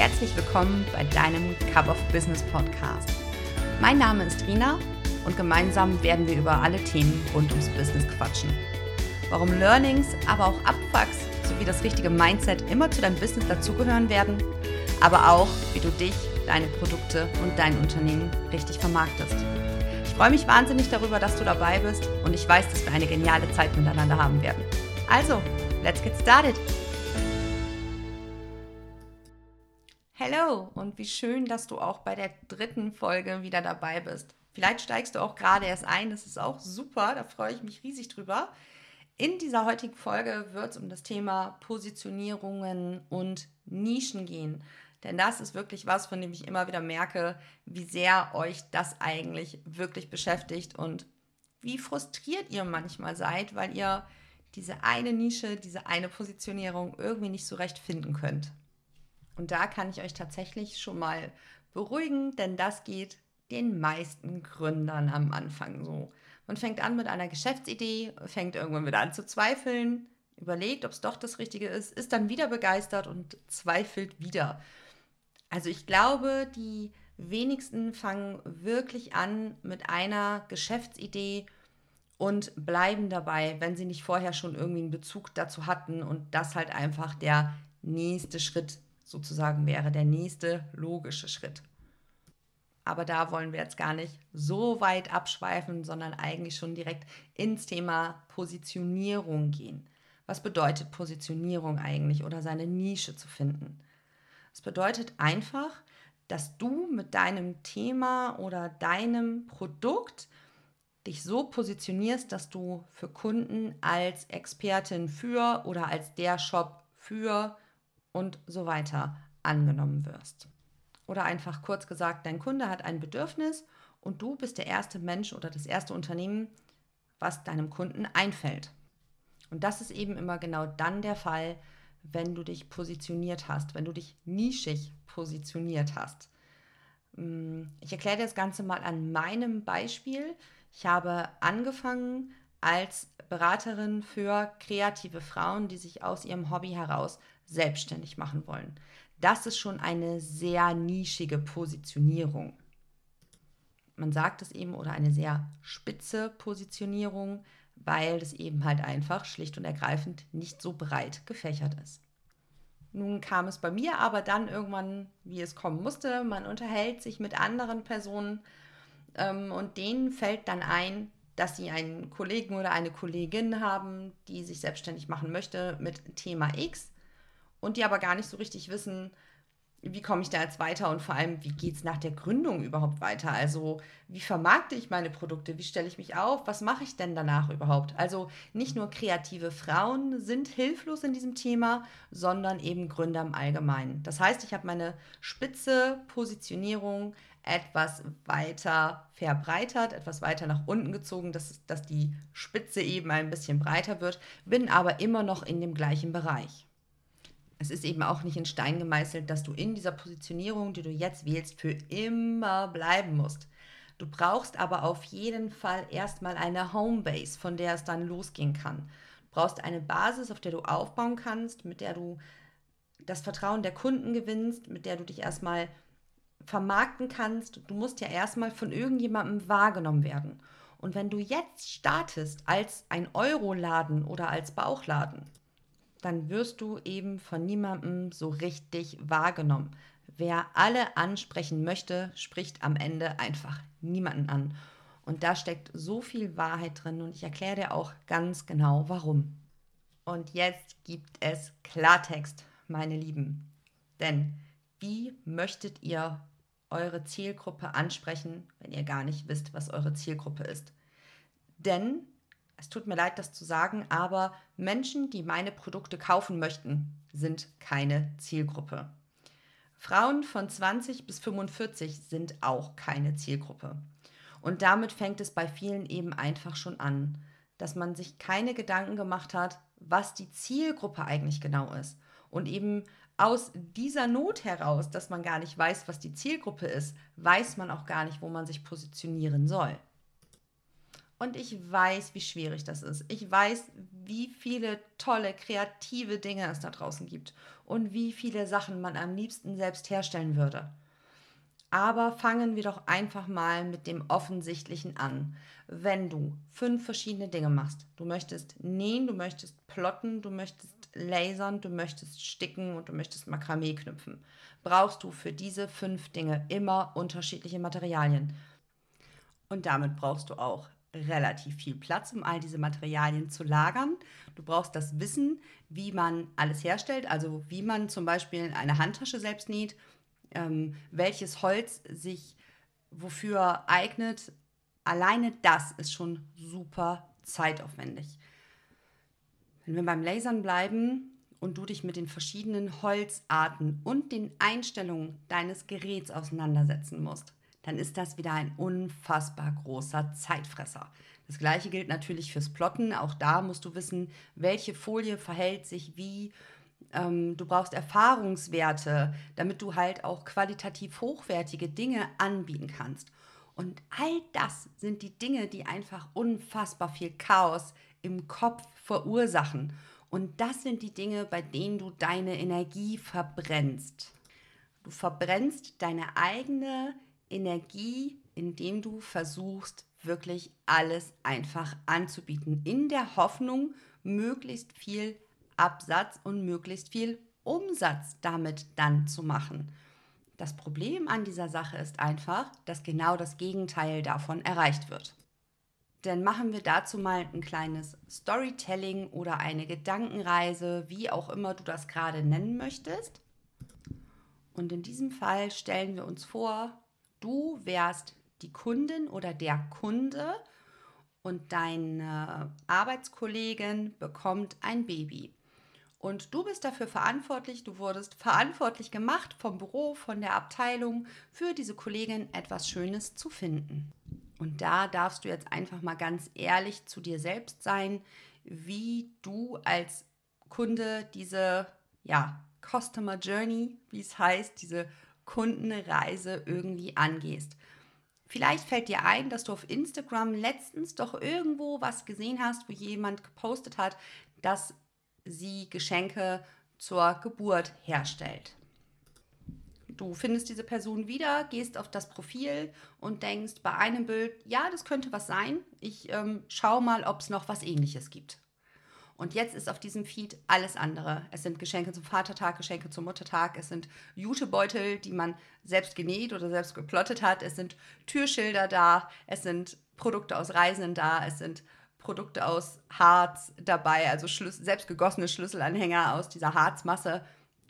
herzlich willkommen bei deinem Cup of Business Podcast. Mein Name ist Rina und gemeinsam werden wir über alle Themen rund ums Business quatschen. Warum Learnings, aber auch Abfucks sowie das richtige Mindset immer zu deinem Business dazugehören werden, aber auch, wie du dich, deine Produkte und dein Unternehmen richtig vermarktest. Ich freue mich wahnsinnig darüber, dass du dabei bist und ich weiß, dass wir eine geniale Zeit miteinander haben werden. Also, let's get started! Hallo und wie schön, dass du auch bei der dritten Folge wieder dabei bist. Vielleicht steigst du auch gerade erst ein, das ist auch super, da freue ich mich riesig drüber. In dieser heutigen Folge wird es um das Thema Positionierungen und Nischen gehen. Denn das ist wirklich was, von dem ich immer wieder merke, wie sehr euch das eigentlich wirklich beschäftigt und wie frustriert ihr manchmal seid, weil ihr diese eine Nische, diese eine Positionierung irgendwie nicht so recht finden könnt. Und da kann ich euch tatsächlich schon mal beruhigen, denn das geht den meisten Gründern am Anfang so. Man fängt an mit einer Geschäftsidee, fängt irgendwann wieder an zu zweifeln, überlegt, ob es doch das Richtige ist, ist dann wieder begeistert und zweifelt wieder. Also ich glaube, die wenigsten fangen wirklich an mit einer Geschäftsidee und bleiben dabei, wenn sie nicht vorher schon irgendwie einen Bezug dazu hatten und das halt einfach der nächste Schritt sozusagen wäre der nächste logische Schritt. Aber da wollen wir jetzt gar nicht so weit abschweifen, sondern eigentlich schon direkt ins Thema Positionierung gehen. Was bedeutet Positionierung eigentlich oder seine Nische zu finden? Es bedeutet einfach, dass du mit deinem Thema oder deinem Produkt dich so positionierst, dass du für Kunden als Expertin für oder als der Shop für und so weiter angenommen wirst. Oder einfach kurz gesagt, dein Kunde hat ein Bedürfnis und du bist der erste Mensch oder das erste Unternehmen, was deinem Kunden einfällt. Und das ist eben immer genau dann der Fall, wenn du dich positioniert hast, wenn du dich nischig positioniert hast. Mm, ich erkläre dir das Ganze mal an meinem Beispiel. Ich habe angefangen als Beraterin für kreative Frauen, die sich aus ihrem Hobby heraus selbstständig machen wollen. Das ist schon eine sehr nischige Positionierung. Man sagt es eben oder eine sehr spitze Positionierung, weil das eben halt einfach schlicht und ergreifend nicht so breit gefächert ist. Nun kam es bei mir aber dann irgendwann, wie es kommen musste. Man unterhält sich mit anderen Personen ähm, und denen fällt dann ein, dass sie einen Kollegen oder eine Kollegin haben, die sich selbstständig machen möchte mit Thema X und die aber gar nicht so richtig wissen, wie komme ich da jetzt weiter und vor allem, wie geht es nach der Gründung überhaupt weiter? Also, wie vermarkte ich meine Produkte? Wie stelle ich mich auf? Was mache ich denn danach überhaupt? Also, nicht nur kreative Frauen sind hilflos in diesem Thema, sondern eben Gründer im Allgemeinen. Das heißt, ich habe meine spitze Positionierung etwas weiter verbreitert, etwas weiter nach unten gezogen, dass, dass die Spitze eben ein bisschen breiter wird, bin aber immer noch in dem gleichen Bereich es ist eben auch nicht in Stein gemeißelt, dass du in dieser Positionierung, die du jetzt wählst, für immer bleiben musst. Du brauchst aber auf jeden Fall erstmal eine Homebase, von der es dann losgehen kann. Du brauchst eine Basis, auf der du aufbauen kannst, mit der du das Vertrauen der Kunden gewinnst, mit der du dich erstmal vermarkten kannst. Du musst ja erstmal von irgendjemandem wahrgenommen werden. Und wenn du jetzt startest als ein Euroladen oder als Bauchladen, dann wirst du eben von niemandem so richtig wahrgenommen. Wer alle ansprechen möchte, spricht am Ende einfach niemanden an. Und da steckt so viel Wahrheit drin und ich erkläre dir auch ganz genau warum. Und jetzt gibt es Klartext, meine Lieben. Denn wie möchtet ihr eure Zielgruppe ansprechen, wenn ihr gar nicht wisst, was eure Zielgruppe ist? Denn es tut mir leid, das zu sagen, aber Menschen, die meine Produkte kaufen möchten, sind keine Zielgruppe. Frauen von 20 bis 45 sind auch keine Zielgruppe. Und damit fängt es bei vielen eben einfach schon an, dass man sich keine Gedanken gemacht hat, was die Zielgruppe eigentlich genau ist. Und eben aus dieser Not heraus, dass man gar nicht weiß, was die Zielgruppe ist, weiß man auch gar nicht, wo man sich positionieren soll. Und ich weiß, wie schwierig das ist. Ich weiß, wie viele tolle, kreative Dinge es da draußen gibt und wie viele Sachen man am liebsten selbst herstellen würde. Aber fangen wir doch einfach mal mit dem Offensichtlichen an. Wenn du fünf verschiedene Dinge machst, du möchtest nähen, du möchtest plotten, du möchtest lasern, du möchtest sticken und du möchtest Makramee knüpfen, brauchst du für diese fünf Dinge immer unterschiedliche Materialien. Und damit brauchst du auch relativ viel Platz, um all diese Materialien zu lagern. Du brauchst das Wissen, wie man alles herstellt, also wie man zum Beispiel eine Handtasche selbst näht, ähm, welches Holz sich wofür eignet. Alleine das ist schon super zeitaufwendig. Wenn wir beim Lasern bleiben und du dich mit den verschiedenen Holzarten und den Einstellungen deines Geräts auseinandersetzen musst, dann ist das wieder ein unfassbar großer Zeitfresser. Das gleiche gilt natürlich fürs Plotten. Auch da musst du wissen, welche Folie verhält sich wie. Ähm, du brauchst Erfahrungswerte, damit du halt auch qualitativ hochwertige Dinge anbieten kannst. Und all das sind die Dinge, die einfach unfassbar viel Chaos im Kopf verursachen. Und das sind die Dinge, bei denen du deine Energie verbrennst. Du verbrennst deine eigene Energie, indem du versuchst, wirklich alles einfach anzubieten, in der Hoffnung, möglichst viel Absatz und möglichst viel Umsatz damit dann zu machen. Das Problem an dieser Sache ist einfach, dass genau das Gegenteil davon erreicht wird. Denn machen wir dazu mal ein kleines Storytelling oder eine Gedankenreise, wie auch immer du das gerade nennen möchtest. Und in diesem Fall stellen wir uns vor, du wärst die Kundin oder der Kunde und deine Arbeitskollegin bekommt ein Baby. Und du bist dafür verantwortlich, du wurdest verantwortlich gemacht vom Büro, von der Abteilung, für diese Kollegin etwas Schönes zu finden. Und da darfst du jetzt einfach mal ganz ehrlich zu dir selbst sein, wie du als Kunde diese ja, Customer Journey, wie es heißt, diese Kundenreise irgendwie angehst. Vielleicht fällt dir ein, dass du auf Instagram letztens doch irgendwo was gesehen hast, wo jemand gepostet hat, dass sie Geschenke zur Geburt herstellt. Du findest diese Person wieder, gehst auf das Profil und denkst bei einem Bild, ja, das könnte was sein. Ich ähm, schaue mal, ob es noch was ähnliches gibt. Und jetzt ist auf diesem Feed alles andere. Es sind Geschenke zum Vatertag, Geschenke zum Muttertag, es sind Jutebeutel, die man selbst genäht oder selbst geplottet hat, es sind Türschilder da, es sind Produkte aus Reisenden da, es sind Produkte aus Harz dabei, also Schlüssel, selbst gegossene Schlüsselanhänger aus dieser Harzmasse.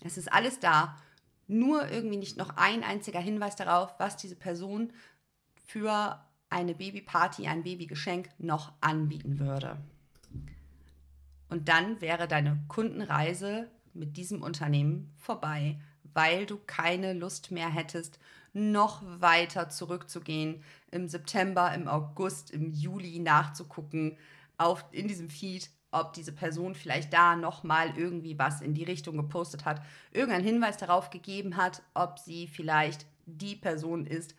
Es ist alles da nur irgendwie nicht noch ein einziger Hinweis darauf, was diese Person für eine Babyparty, ein Babygeschenk noch anbieten würde. Und dann wäre deine Kundenreise mit diesem Unternehmen vorbei, weil du keine Lust mehr hättest, noch weiter zurückzugehen, im September, im August, im Juli nachzugucken auf, in diesem Feed, ob diese Person vielleicht da nochmal irgendwie was in die Richtung gepostet hat, irgendeinen Hinweis darauf gegeben hat, ob sie vielleicht die Person ist,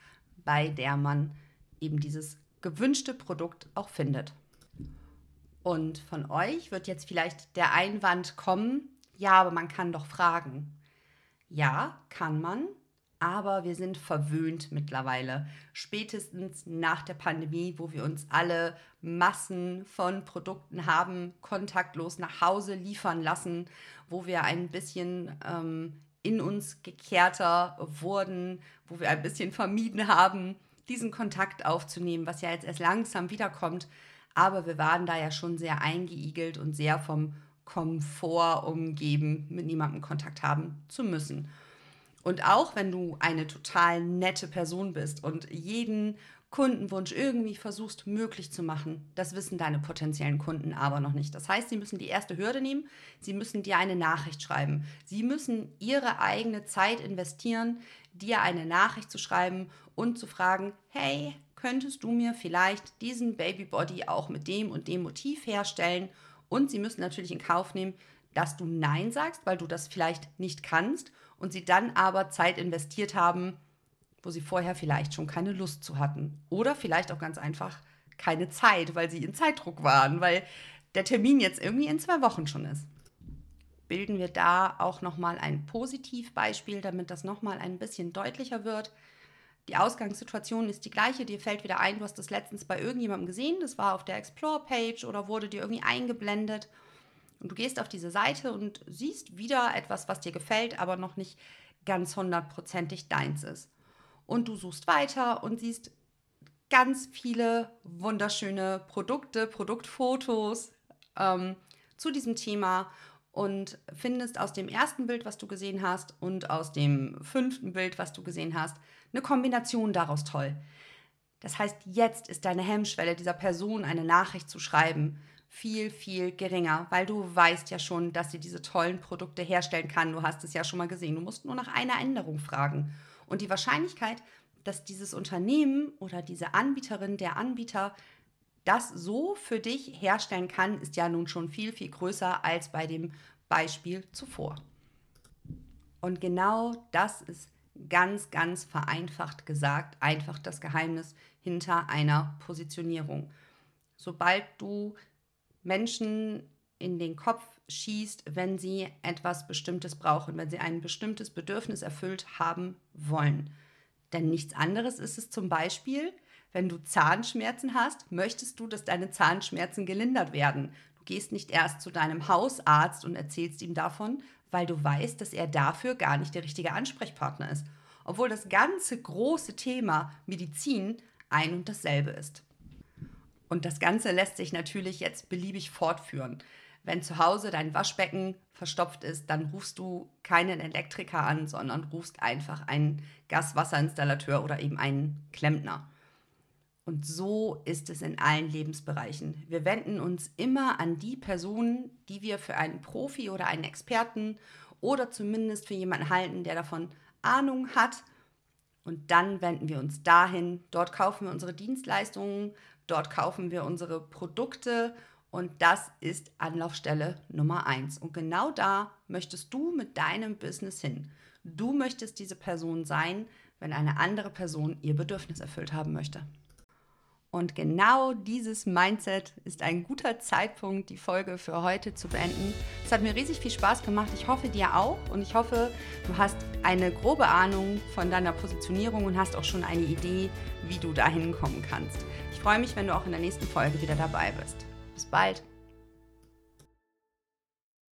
bei der man eben dieses gewünschte Produkt auch findet. Und von euch wird jetzt vielleicht der Einwand kommen, ja, aber man kann doch fragen. Ja, kann man, aber wir sind verwöhnt mittlerweile. Spätestens nach der Pandemie, wo wir uns alle Massen von Produkten haben kontaktlos nach Hause liefern lassen, wo wir ein bisschen ähm, in uns gekehrter wurden, wo wir ein bisschen vermieden haben, diesen Kontakt aufzunehmen, was ja jetzt erst langsam wiederkommt. Aber wir waren da ja schon sehr eingeigelt und sehr vom Komfort umgeben, mit niemandem Kontakt haben zu müssen. Und auch wenn du eine total nette Person bist und jeden Kundenwunsch irgendwie versuchst möglich zu machen, das wissen deine potenziellen Kunden aber noch nicht. Das heißt, sie müssen die erste Hürde nehmen, sie müssen dir eine Nachricht schreiben. Sie müssen ihre eigene Zeit investieren, dir eine Nachricht zu schreiben und zu fragen, hey, könntest du mir vielleicht diesen Babybody auch mit dem und dem Motiv herstellen? Und sie müssen natürlich in Kauf nehmen, dass du Nein sagst, weil du das vielleicht nicht kannst und sie dann aber Zeit investiert haben, wo sie vorher vielleicht schon keine Lust zu hatten oder vielleicht auch ganz einfach keine Zeit, weil sie in Zeitdruck waren, weil der Termin jetzt irgendwie in zwei Wochen schon ist. Bilden wir da auch nochmal ein Positivbeispiel, damit das nochmal ein bisschen deutlicher wird. Die Ausgangssituation ist die gleiche. Dir fällt wieder ein, du hast das letztens bei irgendjemandem gesehen. Das war auf der Explore-Page oder wurde dir irgendwie eingeblendet. Und du gehst auf diese Seite und siehst wieder etwas, was dir gefällt, aber noch nicht ganz hundertprozentig deins ist. Und du suchst weiter und siehst ganz viele wunderschöne Produkte, Produktfotos ähm, zu diesem Thema und findest aus dem ersten Bild, was du gesehen hast, und aus dem fünften Bild, was du gesehen hast, eine Kombination daraus toll. Das heißt, jetzt ist deine Hemmschwelle, dieser Person eine Nachricht zu schreiben, viel, viel geringer, weil du weißt ja schon, dass sie diese tollen Produkte herstellen kann. Du hast es ja schon mal gesehen. Du musst nur nach einer Änderung fragen. Und die Wahrscheinlichkeit, dass dieses Unternehmen oder diese Anbieterin, der Anbieter das so für dich herstellen kann, ist ja nun schon viel, viel größer als bei dem Beispiel zuvor. Und genau das ist ganz, ganz vereinfacht gesagt, einfach das Geheimnis hinter einer Positionierung. Sobald du Menschen in den Kopf schießt, wenn sie etwas Bestimmtes brauchen, wenn sie ein bestimmtes Bedürfnis erfüllt haben wollen. Denn nichts anderes ist es zum Beispiel, wenn du Zahnschmerzen hast, möchtest du, dass deine Zahnschmerzen gelindert werden. Du gehst nicht erst zu deinem Hausarzt und erzählst ihm davon, weil du weißt, dass er dafür gar nicht der richtige Ansprechpartner ist. Obwohl das ganze große Thema Medizin ein und dasselbe ist. Und das Ganze lässt sich natürlich jetzt beliebig fortführen. Wenn zu Hause dein Waschbecken verstopft ist, dann rufst du keinen Elektriker an, sondern rufst einfach einen Gaswasserinstallateur oder eben einen Klempner. Und so ist es in allen Lebensbereichen. Wir wenden uns immer an die Personen, die wir für einen Profi oder einen Experten oder zumindest für jemanden halten, der davon Ahnung hat. Und dann wenden wir uns dahin. Dort kaufen wir unsere Dienstleistungen, dort kaufen wir unsere Produkte und das ist Anlaufstelle Nummer eins. Und genau da möchtest du mit deinem Business hin. Du möchtest diese Person sein, wenn eine andere Person ihr Bedürfnis erfüllt haben möchte. Und genau dieses Mindset ist ein guter Zeitpunkt, die Folge für heute zu beenden. Es hat mir riesig viel Spaß gemacht. Ich hoffe dir auch. Und ich hoffe, du hast eine grobe Ahnung von deiner Positionierung und hast auch schon eine Idee, wie du da hinkommen kannst. Ich freue mich, wenn du auch in der nächsten Folge wieder dabei bist. Bis bald.